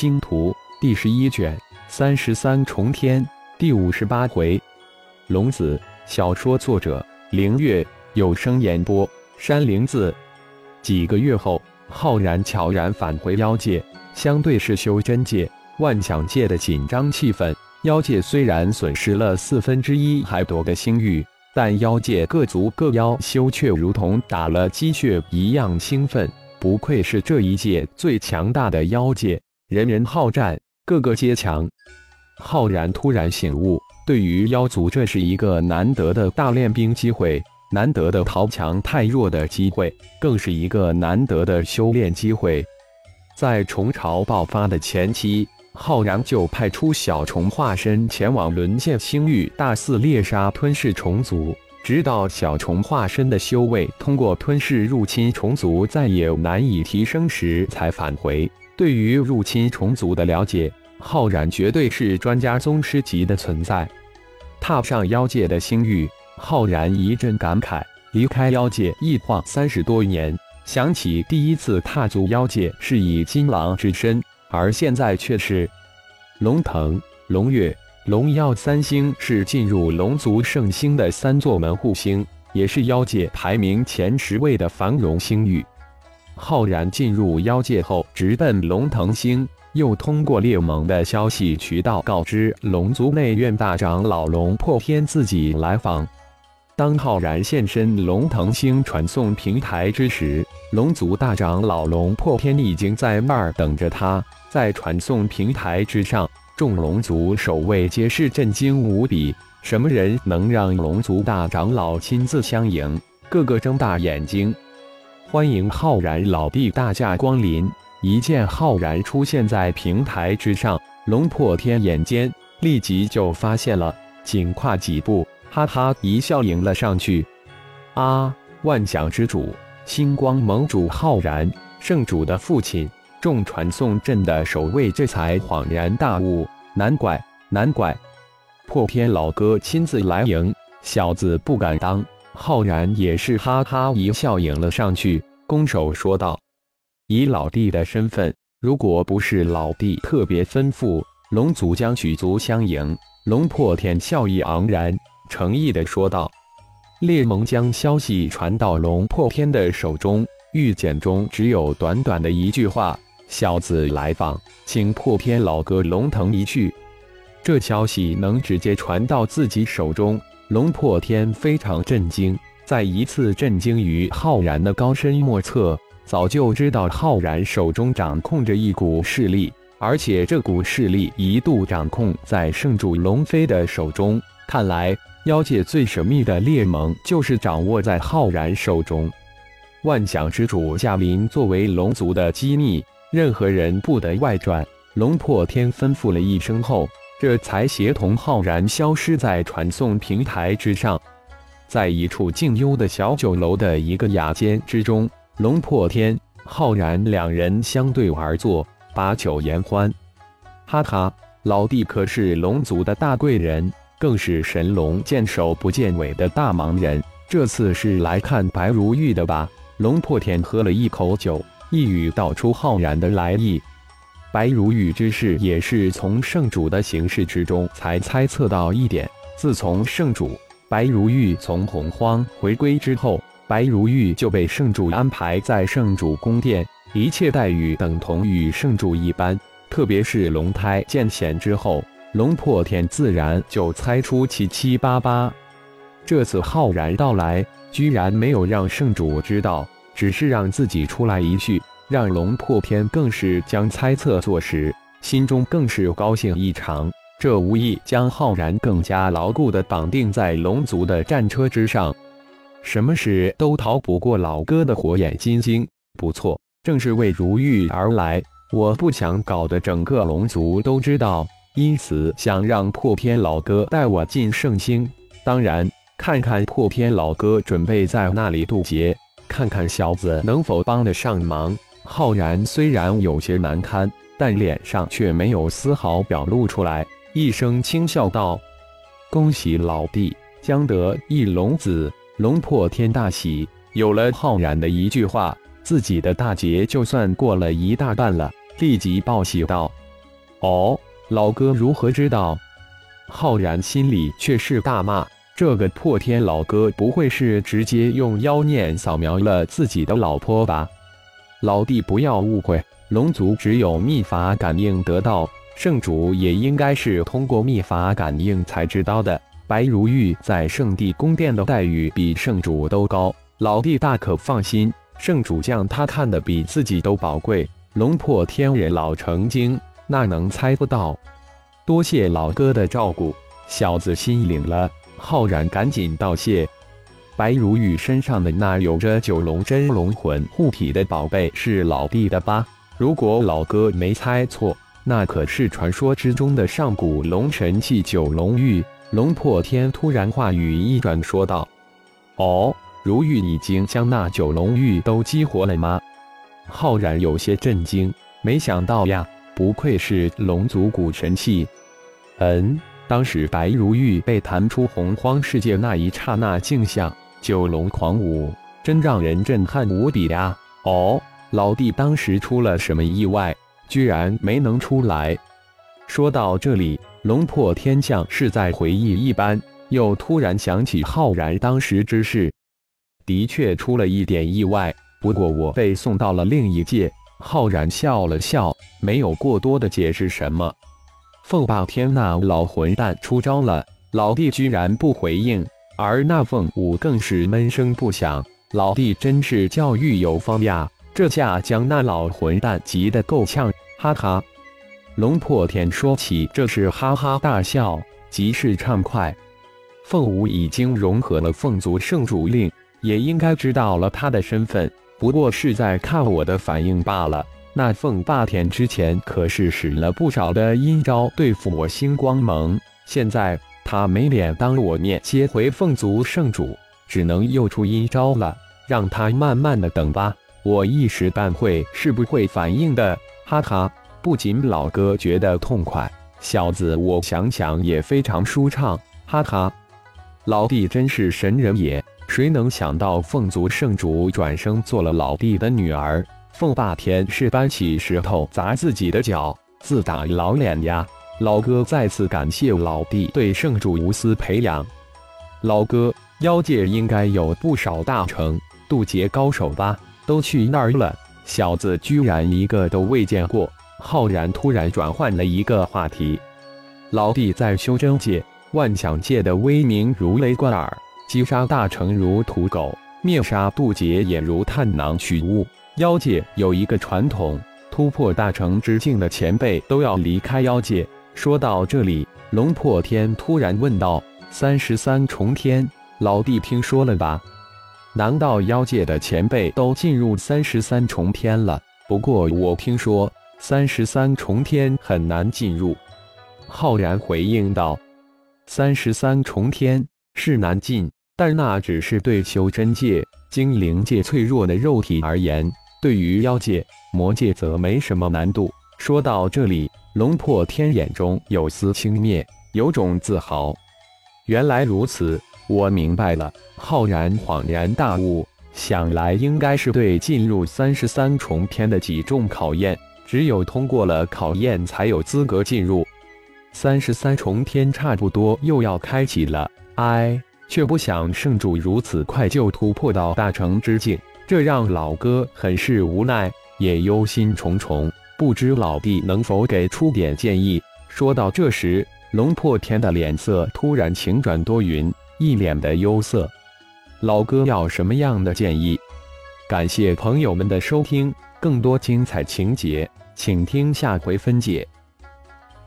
星图》第十一卷三十三重天第五十八回。龙子，小说作者：凌月，有声演播：山灵子。几个月后，浩然悄然返回妖界。相对是修真界、万象界的紧张气氛，妖界虽然损失了四分之一还多个星域，但妖界各族各妖修却如同打了鸡血一样兴奋。不愧是这一届最强大的妖界，人人好战，个个皆强。浩然突然醒悟。对于妖族，这是一个难得的大练兵机会，难得的逃强太弱的机会，更是一个难得的修炼机会。在虫潮爆发的前期，浩然就派出小虫化身前往沦陷星域，大肆猎杀吞噬虫族，直到小虫化身的修为通过吞噬入侵虫族再也难以提升时，才返回。对于入侵虫族的了解，浩然绝对是专家宗师级的存在。踏上妖界的星域，浩然一阵感慨。离开妖界一晃三十多年，想起第一次踏足妖界是以金狼之身，而现在却是龙腾、龙月、龙耀三星，是进入龙族圣星的三座门户星，也是妖界排名前十位的繁荣星域。浩然进入妖界后，直奔龙腾星。又通过猎盟的消息渠道告知龙族内院大长老龙破天自己来访。当浩然现身龙腾星传送平台之时，龙族大长老龙破天已经在那儿等着他。在传送平台之上，众龙族守卫皆是震惊无比。什么人能让龙族大长老亲自相迎？个个睁大眼睛，欢迎浩然老弟大驾光临。一见浩然出现在平台之上，龙破天眼尖，立即就发现了，紧跨几步，哈哈一笑迎了上去。啊！万象之主，星光盟主浩然，圣主的父亲，众传送阵的守卫这才恍然大悟，难怪，难怪，破天老哥亲自来迎，小子不敢当。浩然也是哈哈一笑迎了上去，拱手说道。以老弟的身份，如果不是老弟特别吩咐，龙族将举足相迎。龙破天笑意盎然，诚意的说道：“猎盟将消息传到龙破天的手中，玉简中只有短短的一句话：小子来访，请破天老哥龙腾一去。这消息能直接传到自己手中，龙破天非常震惊，再一次震惊于浩然的高深莫测。”早就知道浩然手中掌控着一股势力，而且这股势力一度掌控在圣主龙飞的手中。看来妖界最神秘的猎盟就是掌握在浩然手中。万象之主驾临作为龙族的机密，任何人不得外传。龙破天吩咐了一声后，这才协同浩然消失在传送平台之上，在一处静幽的小酒楼的一个雅间之中。龙破天、浩然两人相对而坐，把酒言欢。哈哈，老弟可是龙族的大贵人，更是神龙见首不见尾的大忙人。这次是来看白如玉的吧？龙破天喝了一口酒，一语道出浩然的来意。白如玉之事也是从圣主的行事之中才猜测到一点。自从圣主白如玉从洪荒回归之后。白如玉就被圣主安排在圣主宫殿，一切待遇等同与圣主一般。特别是龙胎见显之后，龙破天自然就猜出七七八八。这次浩然到来，居然没有让圣主知道，只是让自己出来一叙，让龙破天更是将猜测坐实，心中更是高兴异常。这无意将浩然更加牢固地绑定在龙族的战车之上。什么事都逃不过老哥的火眼金睛，不错，正是为如玉而来。我不想搞得整个龙族都知道，因此想让破天老哥带我进圣星。当然，看看破天老哥准备在那里渡劫，看看小子能否帮得上忙。浩然虽然有些难堪，但脸上却没有丝毫表露出来，一声轻笑道：“恭喜老弟，将得一龙子。”龙破天大喜，有了浩然的一句话，自己的大劫就算过了一大半了。立即报喜道：“哦，老哥如何知道？浩然心里却是大骂：这个破天老哥不会是直接用妖念扫描了自己的老婆吧？老弟不要误会，龙族只有秘法感应得到，圣主也应该是通过秘法感应才知道的。白如玉在圣地宫殿的待遇比圣主都高，老弟大可放心，圣主将他看得比自己都宝贵。龙破天人老成精，那能猜不到？多谢老哥的照顾，小子心领了。浩然赶紧道谢。白如玉身上的那有着九龙真龙魂护体的宝贝是老弟的吧？如果老哥没猜错，那可是传说之中的上古龙神器九龙玉。龙破天突然话语一转，说道：“哦，如玉已经将那九龙玉都激活了吗？”浩然有些震惊，没想到呀，不愧是龙族古神器。嗯，当时白如玉被弹出洪荒世界那一刹那镜像，九龙狂舞，真让人震撼无比呀！哦，老弟当时出了什么意外，居然没能出来？说到这里。龙破天像是在回忆一般，又突然想起浩然当时之事，的确出了一点意外。不过我被送到了另一界。浩然笑了笑，没有过多的解释什么。凤霸天那老混蛋出招了，老弟居然不回应，而那凤舞更是闷声不响。老弟真是教育有方呀，这下将那老混蛋急得够呛，哈哈。龙破天说起这事，哈哈大笑，极是畅快。凤舞已经融合了凤族圣主令，也应该知道了他的身份，不过是在看我的反应罢了。那凤霸天之前可是使了不少的阴招对付我星光盟，现在他没脸当我面接回凤族圣主，只能又出阴招了。让他慢慢的等吧，我一时半会是不会反应的，哈哈。不仅老哥觉得痛快，小子我想想也非常舒畅，哈哈！老弟真是神人也，谁能想到凤族圣主转生做了老弟的女儿？凤霸天是搬起石头砸自己的脚，自打老脸呀！老哥再次感谢老弟对圣主无私培养。老哥，妖界应该有不少大成渡劫高手吧？都去那儿了？小子居然一个都未见过！浩然突然转换了一个话题：“老弟在修真界、万想界的威名如雷贯耳，击杀大成如土狗，灭杀渡劫也如探囊取物。妖界有一个传统，突破大成之境的前辈都要离开妖界。”说到这里，龙破天突然问道：“三十三重天，老弟听说了吧？难道妖界的前辈都进入三十三重天了？不过我听说……”三十三重天很难进入，浩然回应道：“三十三重天是难进，但那只是对修真界、精灵界脆弱的肉体而言，对于妖界、魔界则没什么难度。”说到这里，龙破天眼中有丝轻蔑，有种自豪。原来如此，我明白了。浩然恍然大悟，想来应该是对进入三十三重天的几重考验。只有通过了考验，才有资格进入三十三重天。差不多又要开启了，唉，却不想圣主如此快就突破到大成之境，这让老哥很是无奈，也忧心忡忡。不知老弟能否给出点建议？说到这时，龙破天的脸色突然晴转多云，一脸的忧色。老哥要什么样的建议？感谢朋友们的收听，更多精彩情节。请听下回分解。